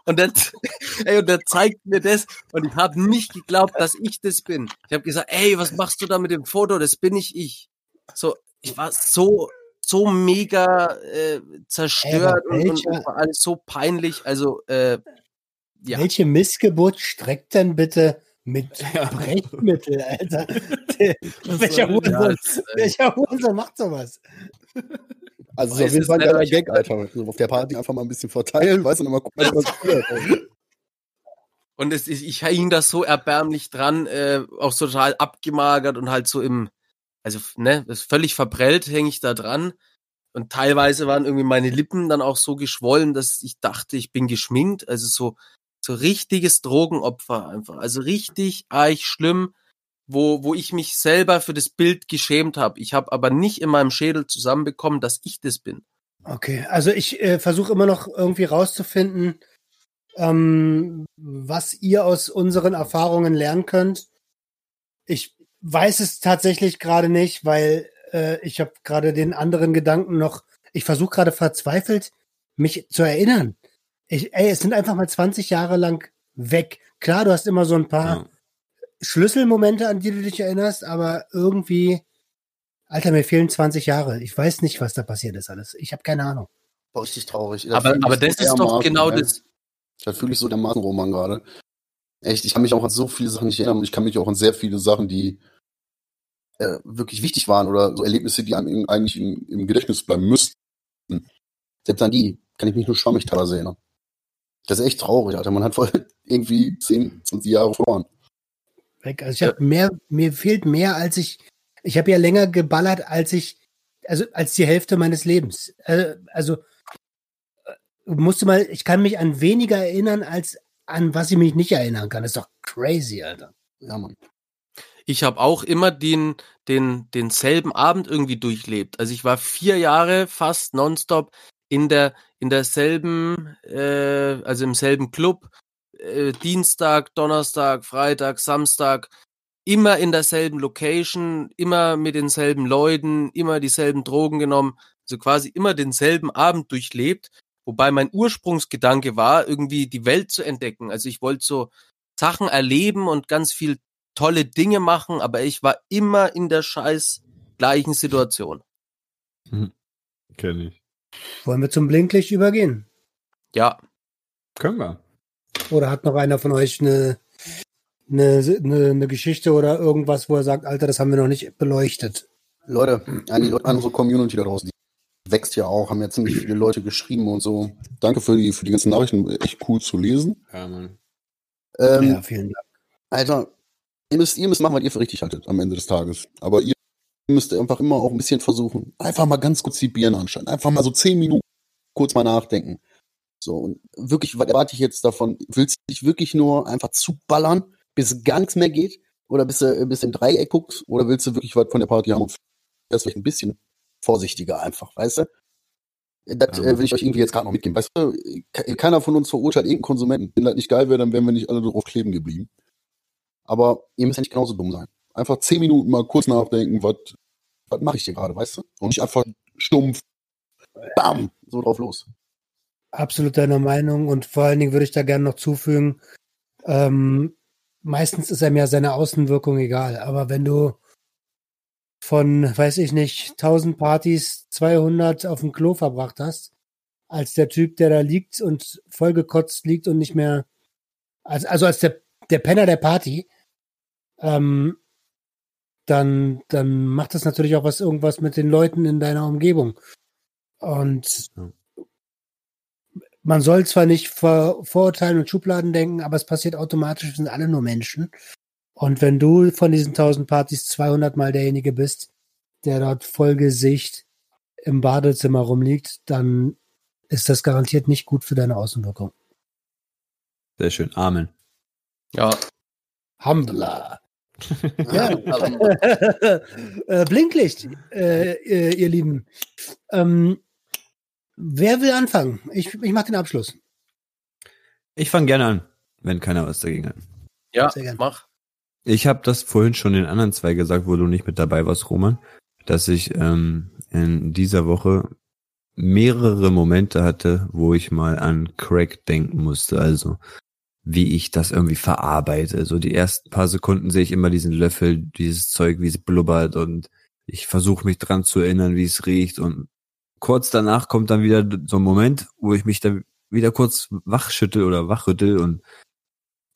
und der, ey, und der zeigt mir das und ich habe nicht geglaubt, dass ich das bin. Ich habe gesagt, ey, was machst du da mit dem Foto? Das bin ich ich. So, ich war so so mega äh, zerstört ey, und, und war alles so peinlich. Also äh, ja. Welche Missgeburt streckt denn bitte mit ja. Brechmittel, Alter. welcher Hurensohn, welcher Hurensohn macht sowas? Also auf jeden Fall ein geiler Gag, Alter. Also auf der Party einfach mal ein bisschen verteilen, weißt du, und mal gucken, was passiert. Und es, ich, ich hing da so erbärmlich dran, äh, auch so total abgemagert und halt so im, also, ne, völlig verprellt hänge ich da dran. Und teilweise waren irgendwie meine Lippen dann auch so geschwollen, dass ich dachte, ich bin geschminkt. Also so so richtiges Drogenopfer einfach. Also richtig arg schlimm, wo, wo ich mich selber für das Bild geschämt habe. Ich habe aber nicht in meinem Schädel zusammenbekommen, dass ich das bin. Okay, also ich äh, versuche immer noch irgendwie rauszufinden, ähm, was ihr aus unseren Erfahrungen lernen könnt. Ich weiß es tatsächlich gerade nicht, weil äh, ich habe gerade den anderen Gedanken noch, ich versuche gerade verzweifelt, mich zu erinnern. Ich, ey, es sind einfach mal 20 Jahre lang weg. Klar, du hast immer so ein paar ja. Schlüsselmomente, an die du dich erinnerst, aber irgendwie, Alter, mir fehlen 20 Jahre. Ich weiß nicht, was da passiert ist alles. Ich habe keine Ahnung. Boah, ist traurig. Das aber aber das ist doch genau das. Da fühle ich so dermaßen Roman gerade. Echt, ich kann mich auch an so viele Sachen nicht erinnern und ich kann mich auch an sehr viele Sachen, die äh, wirklich wichtig waren oder so Erlebnisse, die einem eigentlich im, im Gedächtnis bleiben müssten. Selbst an die kann ich mich nur schwammig teilweise erinnern. Das ist echt traurig, Alter. Man hat voll irgendwie 10, 20 Jahre verloren. Weg. Also ich habe mehr, mir fehlt mehr, als ich, ich habe ja länger geballert, als ich, also als die Hälfte meines Lebens. Also, also musste mal, ich kann mich an weniger erinnern, als an was ich mich nicht erinnern kann. Das ist doch crazy, Alter. Ja, Mann. Ich habe auch immer den, den, denselben Abend irgendwie durchlebt. Also ich war vier Jahre fast nonstop in der in derselben, äh, also im selben Club, äh, Dienstag, Donnerstag, Freitag, Samstag, immer in derselben Location, immer mit denselben Leuten, immer dieselben Drogen genommen, also quasi immer denselben Abend durchlebt, wobei mein Ursprungsgedanke war, irgendwie die Welt zu entdecken. Also ich wollte so Sachen erleben und ganz viel tolle Dinge machen, aber ich war immer in der scheiß gleichen Situation. Hm. Kenn ich. Wollen wir zum Blinklicht übergehen? Ja. Können wir. Oder hat noch einer von euch eine, eine, eine, eine Geschichte oder irgendwas, wo er sagt, Alter, das haben wir noch nicht beleuchtet? Leute, an die an unsere Community da draußen, die wächst ja auch, haben ja ziemlich viele Leute geschrieben und so. Danke für die, für die ganzen Nachrichten, echt cool zu lesen. Ja, Mann. Ähm, ja, vielen Dank. Alter, ihr müsst, ihr müsst machen, was ihr für richtig haltet am Ende des Tages. Aber ihr müsst einfach immer auch ein bisschen versuchen, einfach mal ganz kurz die Birnen anschauen. Einfach mal so zehn Minuten kurz mal nachdenken. So, und wirklich, was erwarte ich jetzt davon? Willst du dich wirklich nur einfach zuballern, bis gar nichts mehr geht? Oder bis du, bis du im Dreieck guckst? Oder willst du wirklich was von der Party haben das vielleicht ein bisschen vorsichtiger einfach, weißt du? Das äh, will ich euch irgendwie jetzt gerade noch mitgeben. Weißt du, keiner von uns verurteilt irgendeinen Konsumenten. Wenn das nicht geil wäre, dann wären wir nicht alle drauf kleben geblieben. Aber ihr müsst ja nicht genauso dumm sein. Einfach zehn Minuten mal kurz nachdenken, was was mache ich hier gerade, weißt du? Und nicht einfach stumpf, bam, so drauf los. Absolut deiner Meinung und vor allen Dingen würde ich da gerne noch zufügen, ähm, meistens ist einem ja seine Außenwirkung egal, aber wenn du von, weiß ich nicht, 1000 Partys 200 auf dem Klo verbracht hast, als der Typ, der da liegt und vollgekotzt liegt und nicht mehr, also, also als der, der Penner der Party, ähm, dann, dann macht das natürlich auch was irgendwas mit den Leuten in deiner Umgebung. Und man soll zwar nicht vor, vorurteilen und Schubladen denken, aber es passiert automatisch, wir sind alle nur Menschen. Und wenn du von diesen 1000 Partys 200 Mal derjenige bist, der dort voll Gesicht im Badezimmer rumliegt, dann ist das garantiert nicht gut für deine Außenwirkung. Sehr schön. Amen. Ja. Hamdullah. Ja. äh, Blinklicht, äh, ihr Lieben. Ähm, wer will anfangen? Ich, ich mache den Abschluss. Ich fange gerne an, wenn keiner was dagegen hat. Ja, mach. Ich habe das vorhin schon den anderen zwei gesagt, wo du nicht mit dabei warst, Roman, dass ich ähm, in dieser Woche mehrere Momente hatte, wo ich mal an Craig denken musste. Also wie ich das irgendwie verarbeite. So die ersten paar Sekunden sehe ich immer diesen Löffel, dieses Zeug, wie es blubbert und ich versuche mich dran zu erinnern, wie es riecht und kurz danach kommt dann wieder so ein Moment, wo ich mich dann wieder kurz wachschüttel oder wachrüttel und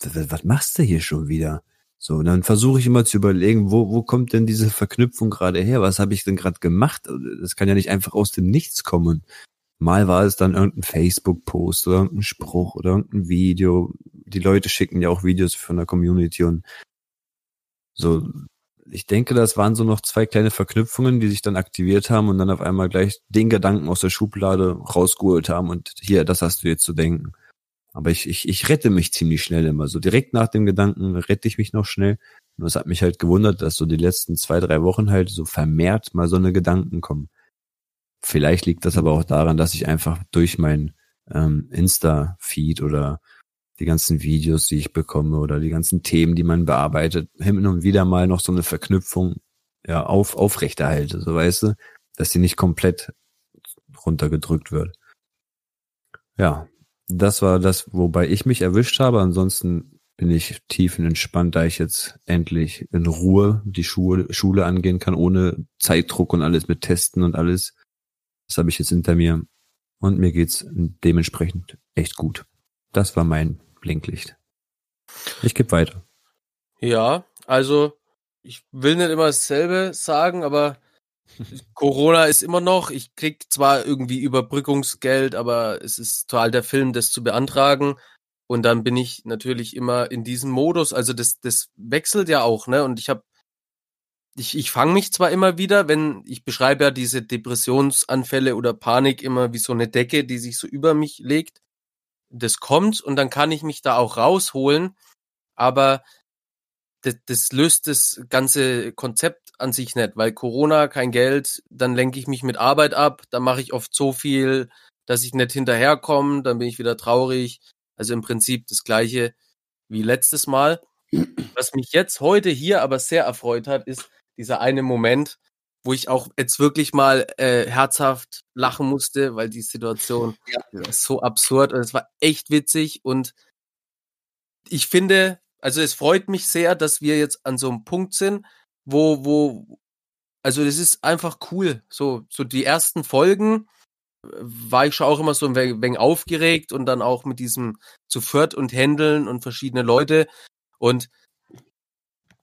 was machst du hier schon wieder? So, und dann versuche ich immer zu überlegen, wo, wo kommt denn diese Verknüpfung gerade her? Was habe ich denn gerade gemacht? Das kann ja nicht einfach aus dem Nichts kommen. Mal war es dann irgendein Facebook-Post oder irgendein Spruch oder irgendein Video. Die Leute schicken ja auch Videos von der Community und so. Ich denke, das waren so noch zwei kleine Verknüpfungen, die sich dann aktiviert haben und dann auf einmal gleich den Gedanken aus der Schublade rausgeholt haben und hier, das hast du jetzt zu denken. Aber ich, ich, ich rette mich ziemlich schnell immer. So direkt nach dem Gedanken rette ich mich noch schnell. Und es hat mich halt gewundert, dass so die letzten zwei, drei Wochen halt so vermehrt mal so eine Gedanken kommen. Vielleicht liegt das aber auch daran, dass ich einfach durch mein ähm, Insta-Feed oder die ganzen Videos, die ich bekomme oder die ganzen Themen, die man bearbeitet, hin und wieder mal noch so eine Verknüpfung ja auf aufrechterhalte, so weißt du, dass sie nicht komplett runtergedrückt wird. Ja, das war das, wobei ich mich erwischt habe. Ansonsten bin ich tiefenentspannt, da ich jetzt endlich in Ruhe die Schule, Schule angehen kann, ohne Zeitdruck und alles mit Testen und alles. Das habe ich jetzt hinter mir. Und mir geht's dementsprechend echt gut. Das war mein Blinklicht. Ich gebe weiter. Ja, also ich will nicht immer dasselbe sagen, aber Corona ist immer noch. Ich krieg zwar irgendwie Überbrückungsgeld, aber es ist total der Film, das zu beantragen. Und dann bin ich natürlich immer in diesem Modus. Also das, das wechselt ja auch, ne? Und ich habe ich, ich fange mich zwar immer wieder, wenn ich beschreibe ja diese Depressionsanfälle oder Panik immer wie so eine Decke, die sich so über mich legt. Das kommt und dann kann ich mich da auch rausholen, aber das, das löst das ganze Konzept an sich nicht, weil Corona, kein Geld, dann lenke ich mich mit Arbeit ab, dann mache ich oft so viel, dass ich nicht hinterherkomme, dann bin ich wieder traurig. Also im Prinzip das gleiche wie letztes Mal. Was mich jetzt heute hier aber sehr erfreut hat, ist, dieser eine Moment, wo ich auch jetzt wirklich mal äh, herzhaft lachen musste, weil die Situation ja. ist so absurd und es war echt witzig und ich finde, also es freut mich sehr, dass wir jetzt an so einem Punkt sind, wo, wo, also das ist einfach cool. So, so die ersten Folgen äh, war ich schon auch immer so ein wenig aufgeregt und dann auch mit diesem zu viert und Händeln und verschiedene Leute und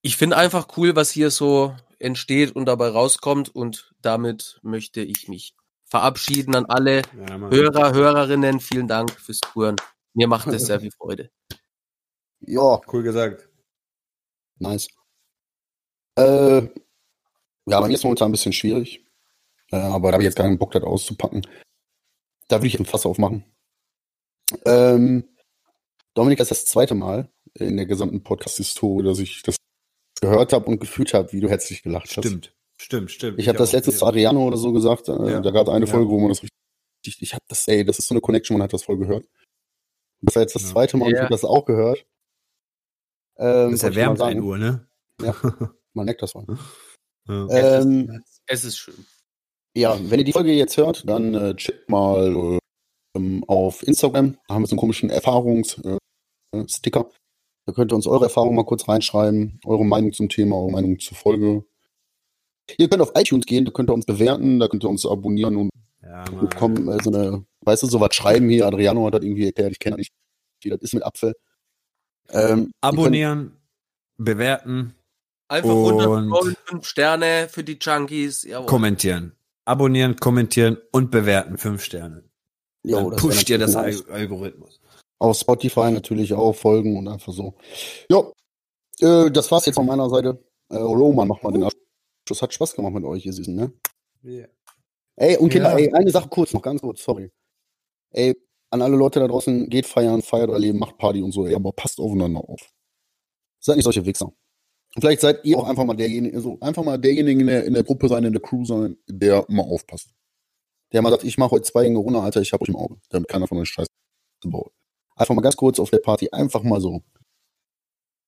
ich finde einfach cool, was hier so entsteht und dabei rauskommt. Und damit möchte ich mich verabschieden an alle ja, Hörer, Hörerinnen. Vielen Dank fürs Touren. Mir macht es sehr viel Freude. Ja. Cool gesagt. Nice. Äh, ja, bei mir ist momentan ein bisschen schwierig. Äh, aber da habe ich jetzt gar keinen Bock, das auszupacken. Da würde ich ein Fass aufmachen. Ähm, Dominik, das ist das zweite Mal in der gesamten Podcast-Historie, dass ich das gehört habe und gefühlt habe, wie du herzlich gelacht hast. Stimmt, stimmt, stimmt. Ich, ich habe das letztes zu Adriano oder so gesagt. Äh, ja. Da gab es eine ja. Folge, wo man das richtig. Ich habe das, ey, das ist so eine Connection, man hat das voll gehört. Das war jetzt das zweite Mal, ja. ich habe das auch gehört. Ähm, das erwärmt ein Uhr, ne? Ja, man merkt das mal. Ja. Ähm, es ist schön. Ja, wenn ihr die Folge jetzt hört, dann äh, checkt mal äh, auf Instagram. Da haben wir so einen komischen Erfahrungssticker. Da könnt ihr uns eure Erfahrungen mal kurz reinschreiben, eure Meinung zum Thema, eure Meinung zur Folge. Ihr könnt auf iTunes gehen, da könnt ihr uns bewerten, da könnt ihr uns abonnieren und ja, bekommen äh, so eine, weißt du, so was schreiben hier. Adriano hat das irgendwie erklärt, ich kenne das nicht, wie das ist mit Apfel. Ähm, Abonnieren, bewerten. Einfach runter, fünf Sterne für die Junkies. Jawohl. Kommentieren. Abonnieren, kommentieren und bewerten. Fünf Sterne. Jo, Dann pusht ihr das. Algorithmus. Auf Spotify natürlich auch folgen und einfach so. Ja, äh, das war's jetzt von meiner Seite. Äh, Roman, mach mal den Abschluss. Hat Spaß gemacht mit euch, ihr Süßen, ne? Yeah. Ey, und Kinder, ja. ey, eine Sache kurz, noch ganz kurz, sorry. Ey, an alle Leute da draußen, geht feiern, feiert euer Leben, macht Party und so, ey, aber passt aufeinander auf. Seid nicht solche Wichser. Und vielleicht seid ihr auch einfach mal derjenige, so einfach mal derjenige in der, in der Gruppe sein, in der Crew sein, der mal aufpasst. Der mal sagt, ich mache heute zwei Gänge runter, Alter, ich hab euch im Auge, damit keiner von euch Scheiße baut. Einfach mal ganz kurz auf der Party, einfach mal so.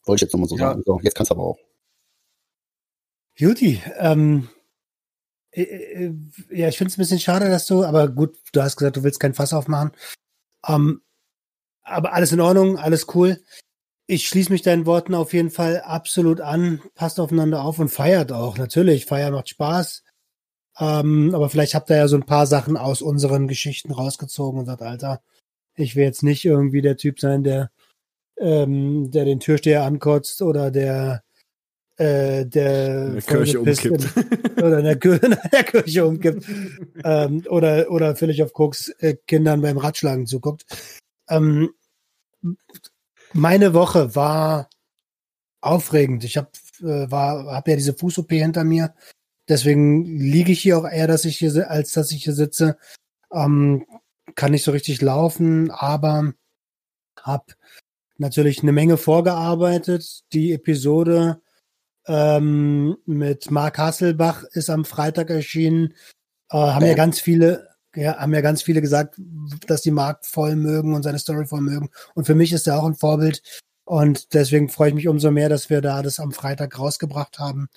Wollte ich jetzt nochmal so ja. sagen. So, jetzt kannst du aber auch. Juti, ähm, äh, äh, ja, ich finde es ein bisschen schade, dass du, aber gut, du hast gesagt, du willst kein Fass aufmachen. Ähm, aber alles in Ordnung, alles cool. Ich schließe mich deinen Worten auf jeden Fall absolut an. Passt aufeinander auf und feiert auch. Natürlich, Feier macht Spaß. Ähm, aber vielleicht habt ihr ja so ein paar Sachen aus unseren Geschichten rausgezogen und sagt, Alter, ich will jetzt nicht irgendwie der Typ sein, der, ähm, der den Türsteher ankotzt oder der äh, der, der Kirche umkippt. In, oder in der, der Kirche umkippt. ähm, oder, oder völlig auf Koks äh, Kindern beim Ratschlagen zuguckt. Ähm, meine Woche war aufregend. Ich habe äh, war hab ja diese Fuß-OP hinter mir. Deswegen liege ich hier auch eher, dass ich hier, als dass ich hier sitze. Ähm, kann nicht so richtig laufen, aber habe natürlich eine Menge vorgearbeitet. Die Episode ähm, mit Mark Hasselbach ist am Freitag erschienen. Äh, haben ja ganz viele, ja, haben ja ganz viele gesagt, dass die Mark voll mögen und seine Story voll mögen. Und für mich ist er auch ein Vorbild. Und deswegen freue ich mich umso mehr, dass wir da das am Freitag rausgebracht haben.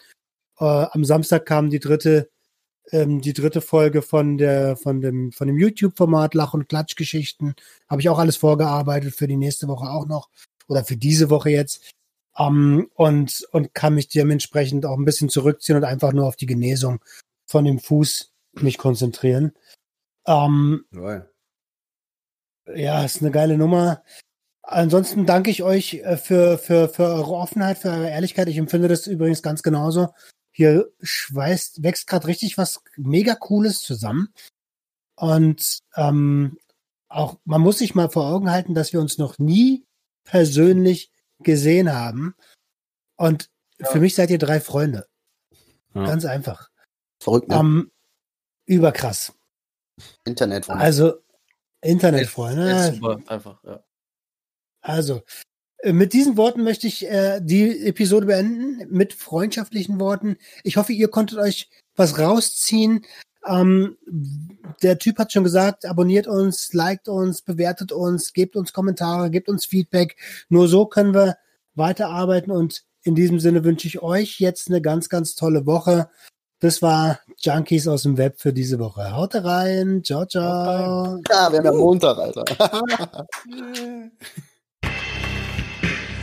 Äh, am Samstag kam die dritte ähm, die dritte Folge von der von dem von dem YouTube-Format Lach- und Klatschgeschichten. Habe ich auch alles vorgearbeitet für die nächste Woche auch noch oder für diese Woche jetzt. Um, und, und kann mich dementsprechend auch ein bisschen zurückziehen und einfach nur auf die Genesung von dem Fuß mich konzentrieren. Um, ja, ist eine geile Nummer. Ansonsten danke ich euch äh, für, für, für eure Offenheit, für eure Ehrlichkeit. Ich empfinde das übrigens ganz genauso. Hier schweißt, wächst gerade richtig was mega Cooles zusammen. Und ähm, auch man muss sich mal vor Augen halten, dass wir uns noch nie persönlich gesehen haben. Und ja. für mich seid ihr drei Freunde. Ja. Ganz einfach. Verrückt, ne? Um, überkrass. Internetfreunde. Also, Internetfreunde. Super, einfach, ja. Also, mit diesen Worten möchte ich äh, die Episode beenden, mit freundschaftlichen Worten. Ich hoffe, ihr konntet euch was rausziehen. Ähm, der Typ hat schon gesagt, abonniert uns, liked uns, bewertet uns, gebt uns Kommentare, gebt uns Feedback. Nur so können wir weiterarbeiten und in diesem Sinne wünsche ich euch jetzt eine ganz, ganz tolle Woche. Das war Junkies aus dem Web für diese Woche. Haut rein. Ciao, ciao. Ja, wir haben ja Montag, Alter.